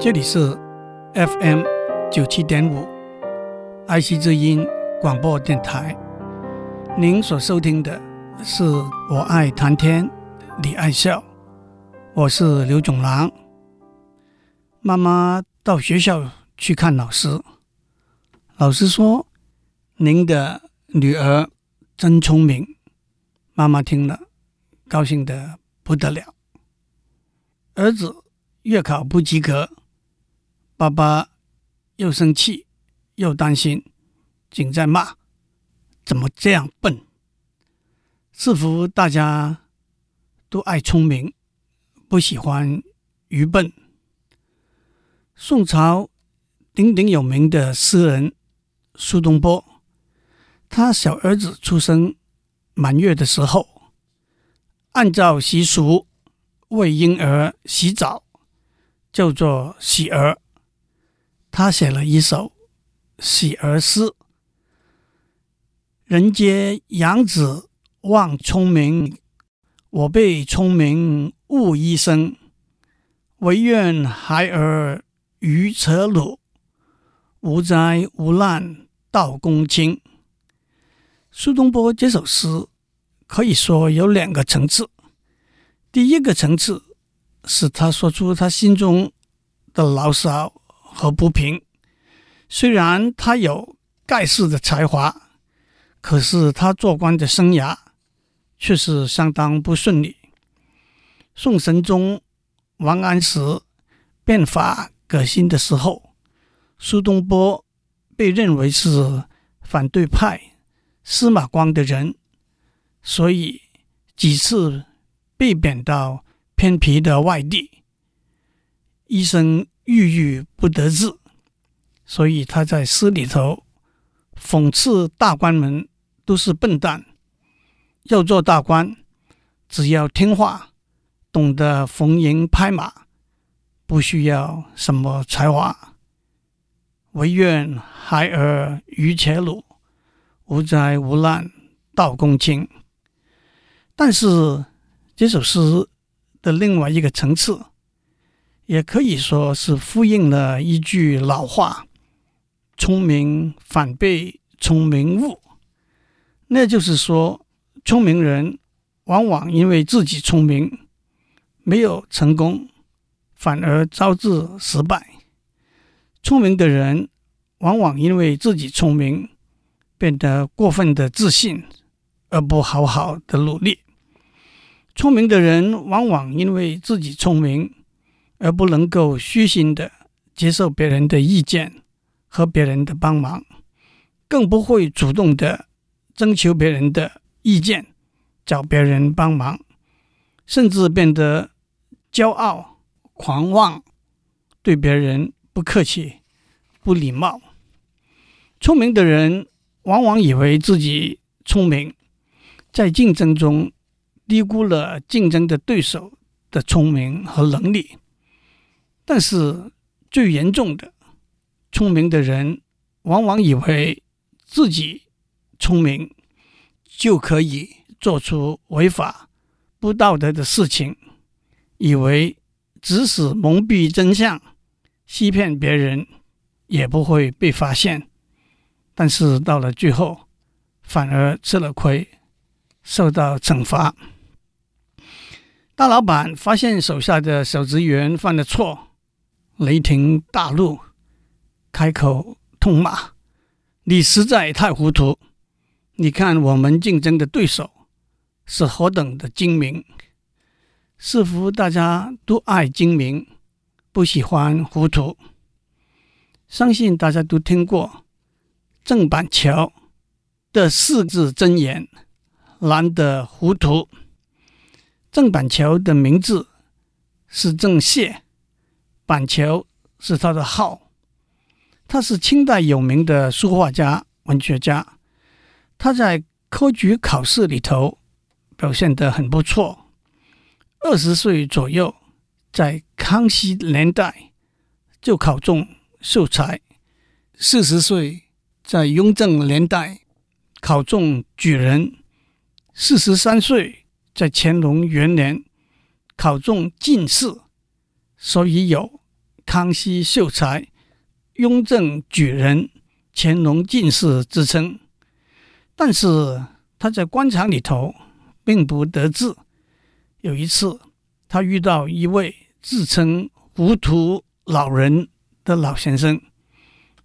这里是 FM 九七点五爱惜之音广播电台。您所收听的是我爱谈天，你爱笑，我是刘总郎。妈妈到学校去看老师，老师说：“您的女儿真聪明。”妈妈听了，高兴得不得了。儿子月考不及格。爸爸又生气又担心，竟在骂：“怎么这样笨？”似乎大家都爱聪明，不喜欢愚笨。宋朝鼎鼎有名的诗人苏东坡，他小儿子出生满月的时候，按照习俗为婴儿洗澡，叫做洗儿。他写了一首喜儿诗：“人皆养子望聪明，我辈聪明误一生。唯愿孩儿愚扯鲁，无灾无难到公卿。”苏东坡这首诗可以说有两个层次。第一个层次是他说出他心中的牢骚。和不平，虽然他有盖世的才华，可是他做官的生涯却是相当不顺利。宋神宗王安石变法革新的时候，苏东坡被认为是反对派司马光的人，所以几次被贬到偏僻的外地，一生。郁郁不得志，所以他在诗里头讽刺大官们都是笨蛋。要做大官，只要听话，懂得逢迎拍马，不需要什么才华。唯愿孩儿愚且鲁，无灾无难到公卿。但是这首诗的另外一个层次。也可以说是呼应了一句老话：“聪明反被聪明误。”那就是说，聪明人往往因为自己聪明没有成功，反而招致失败；聪明的人往往因为自己聪明变得过分的自信，而不好好的努力；聪明的人往往因为自己聪明。而不能够虚心的接受别人的意见和别人的帮忙，更不会主动的征求别人的意见，找别人帮忙，甚至变得骄傲、狂妄，对别人不客气、不礼貌。聪明的人往往以为自己聪明，在竞争中低估了竞争的对手的聪明和能力。但是最严重的，聪明的人往往以为自己聪明就可以做出违法、不道德的事情，以为即使蒙蔽真相、欺骗别人也不会被发现。但是到了最后，反而吃了亏，受到惩罚。大老板发现手下的小职员犯了错。雷霆大怒，开口痛骂：“你实在太糊涂！你看我们竞争的对手是何等的精明，似乎大家都爱精明，不喜欢糊涂。相信大家都听过郑板桥的四字真言：难得糊涂。郑板桥的名字是郑燮。”板桥是他的号，他是清代有名的书画家、文学家。他在科举考试里头表现得很不错。二十岁左右，在康熙年代就考中秀才；四十岁，在雍正年代考中举人；四十三岁，在乾隆元年考中进士。所以有。康熙秀才、雍正举人、乾隆进士之称，但是他在官场里头并不得志。有一次，他遇到一位自称糊涂老人的老先生，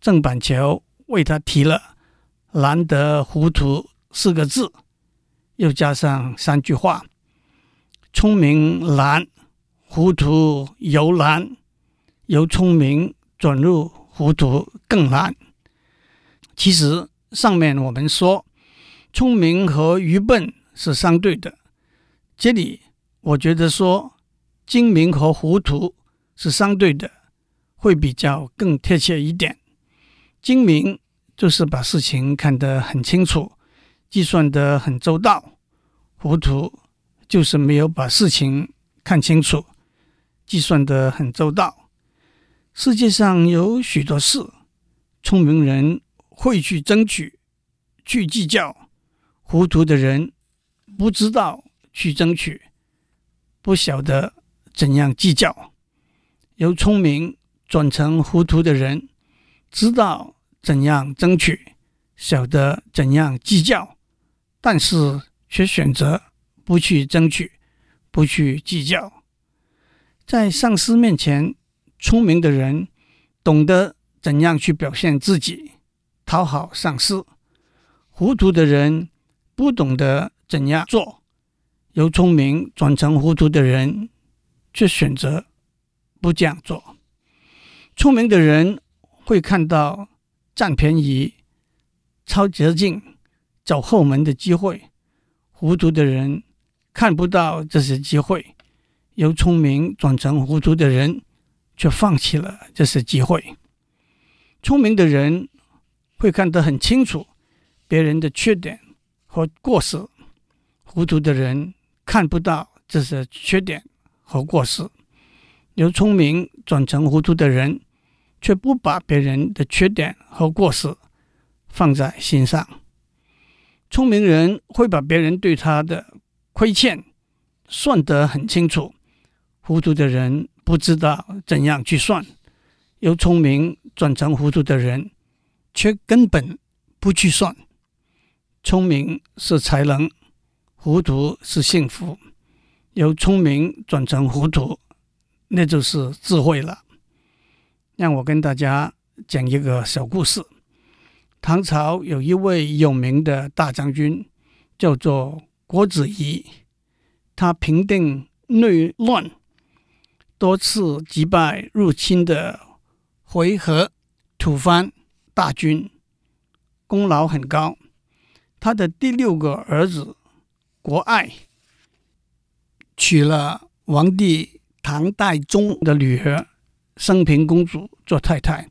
郑板桥为他提了“难得糊涂”四个字，又加上三句话：“聪明难，糊涂由难，由聪明转入糊涂更难。”其实上面我们说，聪明和愚笨是相对的，这里。我觉得说精明和糊涂是相对的，会比较更贴切一点。精明就是把事情看得很清楚，计算得很周到；糊涂就是没有把事情看清楚，计算得很周到。世界上有许多事，聪明人会去争取、去计较，糊涂的人不知道去争取。不晓得怎样计较，由聪明转成糊涂的人，知道怎样争取，晓得怎样计较，但是却选择不去争取，不去计较。在上司面前，聪明的人懂得怎样去表现自己，讨好上司；糊涂的人不懂得怎样做。由聪明转成糊涂的人，却选择不这样做。聪明的人会看到占便宜、抄捷径、走后门的机会；糊涂的人看不到这些机会。由聪明转成糊涂的人，却放弃了这些机会。聪明的人会看得很清楚别人的缺点和过失，糊涂的人。看不到这些缺点和过失，由聪明转成糊涂的人，却不把别人的缺点和过失放在心上。聪明人会把别人对他的亏欠算得很清楚，糊涂的人不知道怎样去算。由聪明转成糊涂的人，却根本不去算。聪明是才能。糊涂是幸福，由聪明转成糊涂，那就是智慧了。让我跟大家讲一个小故事。唐朝有一位有名的大将军，叫做郭子仪，他平定内乱，多次击败入侵的回纥、吐蕃大军，功劳很高。他的第六个儿子。国爱娶了皇帝唐代宗的女儿升平公主做太太。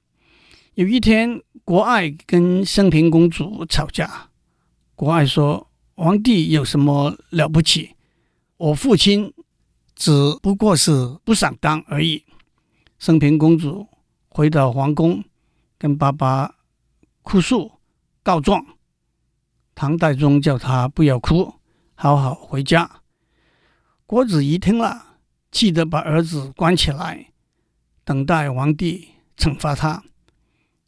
有一天，国爱跟升平公主吵架。国爱说：“皇帝有什么了不起？我父亲只不过是不想当而已。”升平公主回到皇宫，跟爸爸哭诉告状。唐太宗叫她不要哭。好好回家。郭子仪听了，气得把儿子关起来，等待皇帝惩罚他。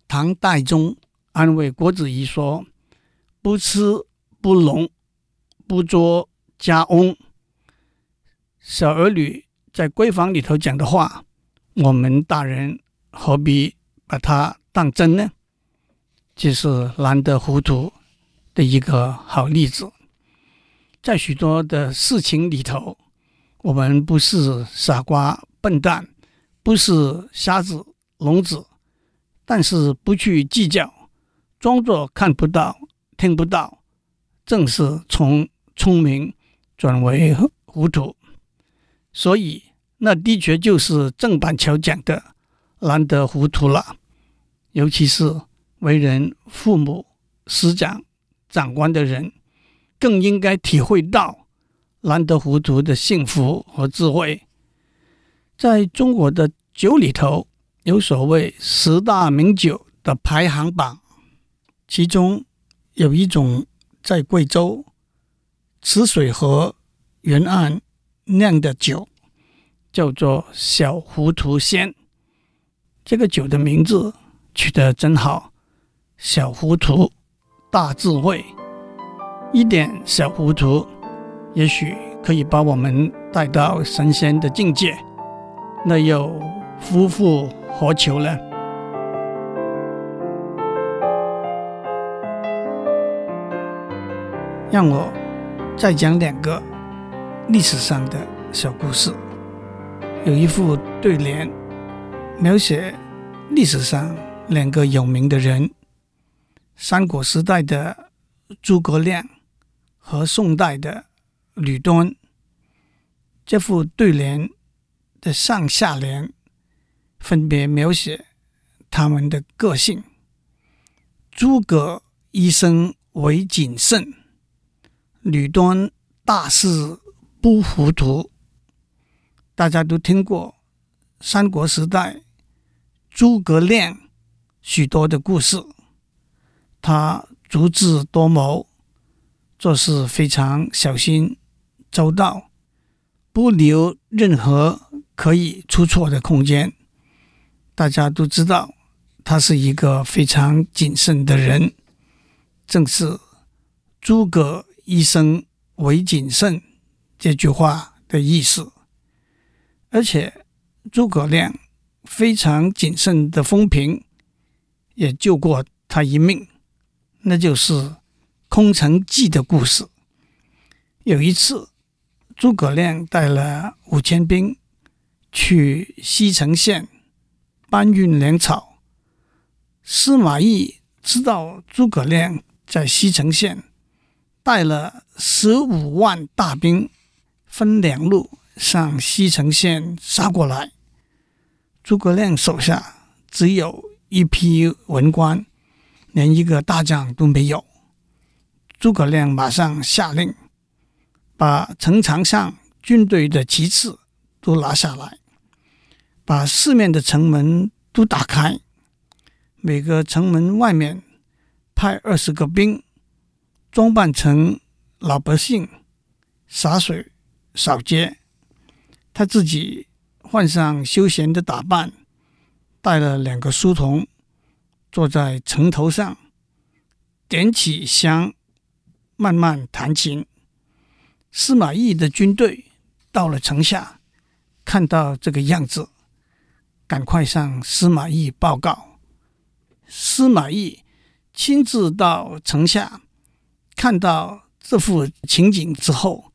唐太宗安慰郭子仪说：“不吃不聋，不做家翁。”小儿女在闺房里头讲的话，我们大人何必把它当真呢？这是难得糊涂的一个好例子。在许多的事情里头，我们不是傻瓜、笨蛋，不是瞎子、聋子，但是不去计较，装作看不到、听不到，正是从聪明转为糊涂。所以，那的确就是郑板桥讲的“难得糊涂”了。尤其是为人父母、师长、长官的人。更应该体会到难得糊涂的幸福和智慧。在中国的酒里头，有所谓十大名酒的排行榜，其中有一种在贵州池水河沿岸酿的酒，叫做小糊涂仙。这个酒的名字取得真好，小糊涂，大智慧。一点小糊涂，也许可以把我们带到神仙的境界，那又夫复何求呢？让我再讲两个历史上的小故事。有一副对联，描写历史上两个有名的人：三国时代的诸葛亮和宋代的吕端。这副对联的上下联分别描写他们的个性。诸葛一生为谨慎。吕端大事不糊涂，大家都听过三国时代诸葛亮许多的故事。他足智多谋，做事非常小心周到，不留任何可以出错的空间。大家都知道他是一个非常谨慎的人，正是诸葛。一生为谨慎，这句话的意思。而且诸葛亮非常谨慎的风评，也救过他一命。那就是空城计的故事。有一次，诸葛亮带了五千兵去西城县搬运粮草。司马懿知道诸葛亮在西城县。带了十五万大兵，分两路向西城县杀过来。诸葛亮手下只有一批文官，连一个大将都没有。诸葛亮马上下令，把城墙上军队的旗帜都拿下来，把四面的城门都打开，每个城门外面派二十个兵。装扮成老百姓洒水扫街，他自己换上休闲的打扮，带了两个书童，坐在城头上，点起香，慢慢弹琴。司马懿的军队到了城下，看到这个样子，赶快向司马懿报告。司马懿亲自到城下。看到这幅情景之后，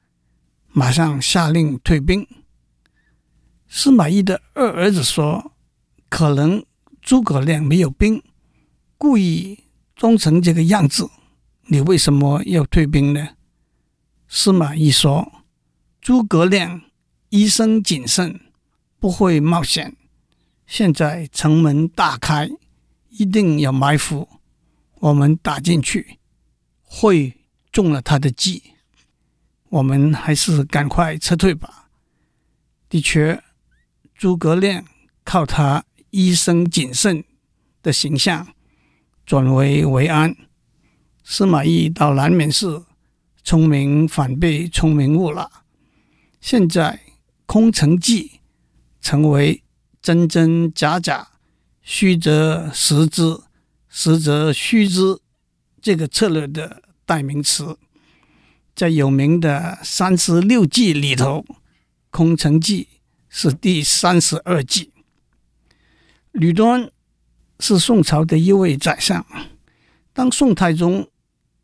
马上下令退兵。司马懿的二儿子说：“可能诸葛亮没有兵，故意装成这个样子。你为什么要退兵呢？”司马懿说：“诸葛亮一生谨慎，不会冒险。现在城门大开，一定有埋伏，我们打进去。”会中了他的计，我们还是赶快撤退吧。的确，诸葛亮靠他一生谨慎的形象转危为安。司马懿到南面是聪明反被聪明误了。现在空城计成为真真假假、虚则实之、实则虚之这个策略的。代名词，在有名的三十六计里头，空城计是第三十二计。吕端是宋朝的一位宰相。当宋太宗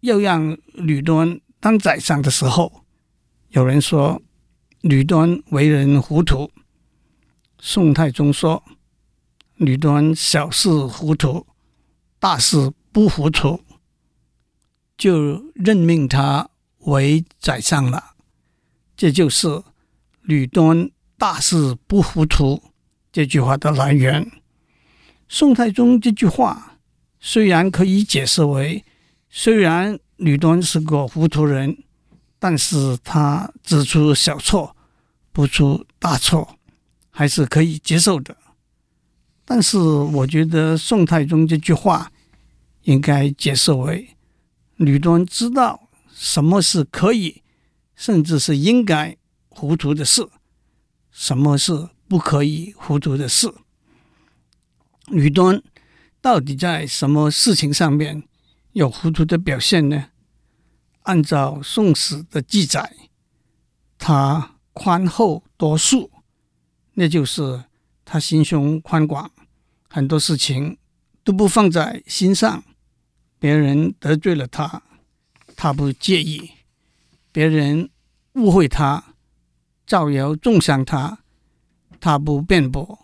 要让吕端当宰相的时候，有人说吕端为人糊涂。宋太宗说：“吕端小事糊涂，大事不糊涂。”就任命他为宰相了，这就是“吕端大事不糊涂”这句话的来源。宋太宗这句话虽然可以解释为，虽然吕端是个糊涂人，但是他只出小错，不出大错，还是可以接受的。但是我觉得宋太宗这句话应该解释为，吕端知道什么是可以，甚至是应该糊涂的事，什么是不可以糊涂的事。吕端到底在什么事情上面有糊涂的表现呢？按照《宋史》的记载，他宽厚多数，那就是他心胸宽广，很多事情都不放在心上。别人得罪了他，他不介意；别人误会他，造谣中伤他，他不辩驳，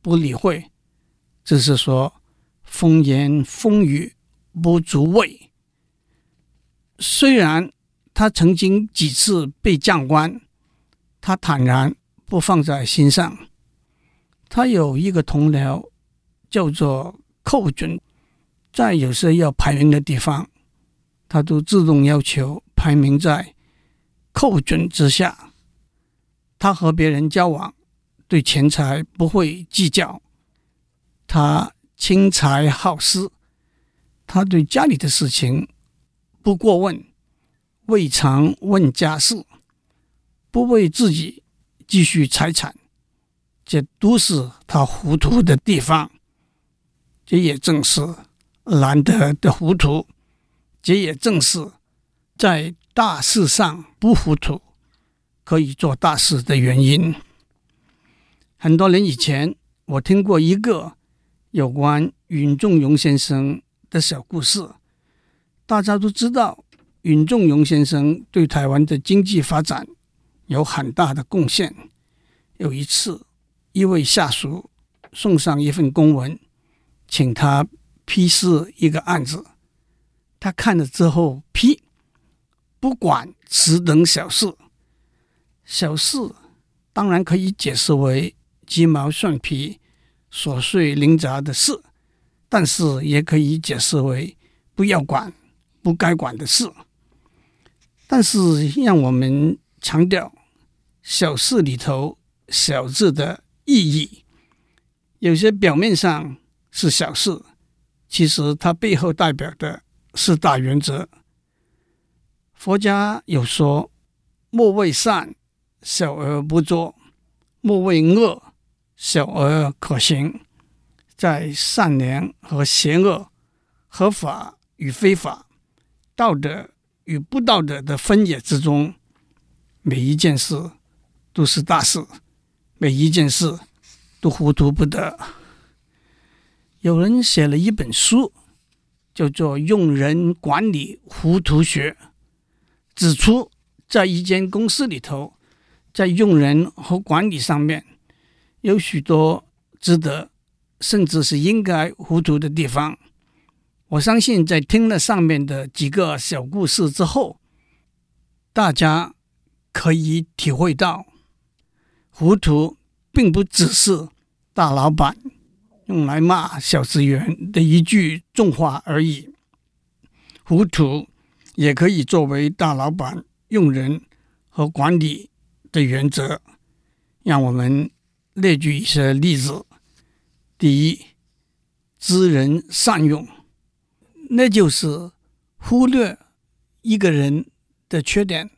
不理会。只是说风言风语不足畏。虽然他曾经几次被将官，他坦然不放在心上。他有一个同僚叫做寇准。在有些要排名的地方，他都自动要求排名在寇准之下。他和别人交往，对钱财不会计较。他轻财好施，他对家里的事情不过问，未尝问家事，不为自己积蓄财产，这都是他糊涂的地方。这也正是。难得的糊涂，这也正是在大事上不糊涂，可以做大事的原因。很多年以前，我听过一个有关允仲荣先生的小故事。大家都知道，允仲荣先生对台湾的经济发展有很大的贡献。有一次，一位下属送上一份公文，请他。批示一个案子，他看了之后批，不管此等小事，小事当然可以解释为鸡毛蒜皮、琐碎零杂的事，但是也可以解释为不要管、不该管的事。但是让我们强调小事里头“小”字的意义，有些表面上是小事。其实它背后代表的四大原则。佛家有说：“莫为善，小而不作；莫为恶，小而可行。”在善良和邪恶、合法与非法、道德与不道德的分野之中，每一件事都是大事，每一件事都糊涂不得。有人写了一本书，叫做《用人管理糊涂学》，指出在一间公司里头，在用人和管理上面，有许多值得甚至是应该糊涂的地方。我相信，在听了上面的几个小故事之后，大家可以体会到，糊涂并不只是大老板。用来骂小职员的一句重话而已。糊涂也可以作为大老板用人和管理的原则。让我们列举一些例子。第一，知人善用，那就是忽略一个人的缺点，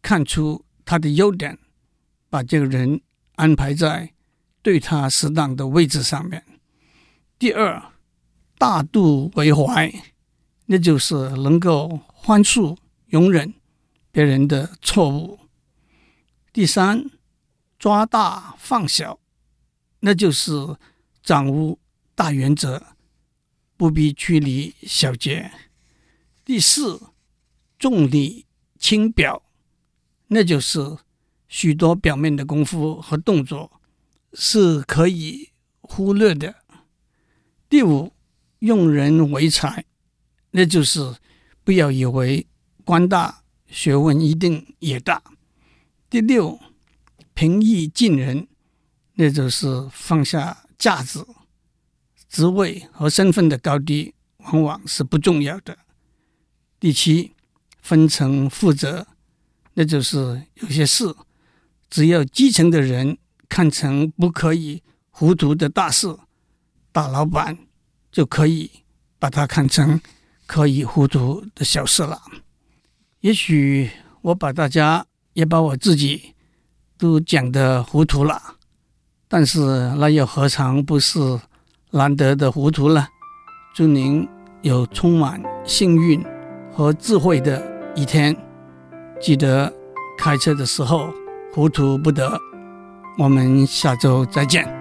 看出他的优点，把这个人安排在对他适当的位置上面。第二，大度为怀，那就是能够宽恕、容忍别人的错误。第三，抓大放小，那就是掌握大原则，不必拘泥小节。第四，重里轻表，那就是许多表面的功夫和动作是可以忽略的。第五，用人为才，那就是不要以为官大学问一定也大。第六，平易近人，那就是放下架子，职位和身份的高低往往是不重要的。第七，分层负责，那就是有些事，只要基层的人看成不可以糊涂的大事。大老板就可以把它看成可以糊涂的小事了。也许我把大家也把我自己都讲得糊涂了，但是那又何尝不是难得的糊涂呢。祝您有充满幸运和智慧的一天。记得开车的时候糊涂不得。我们下周再见。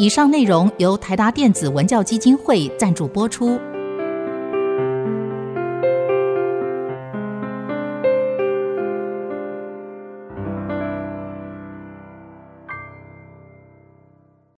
以上内容由台达电子文教基金会赞助播出。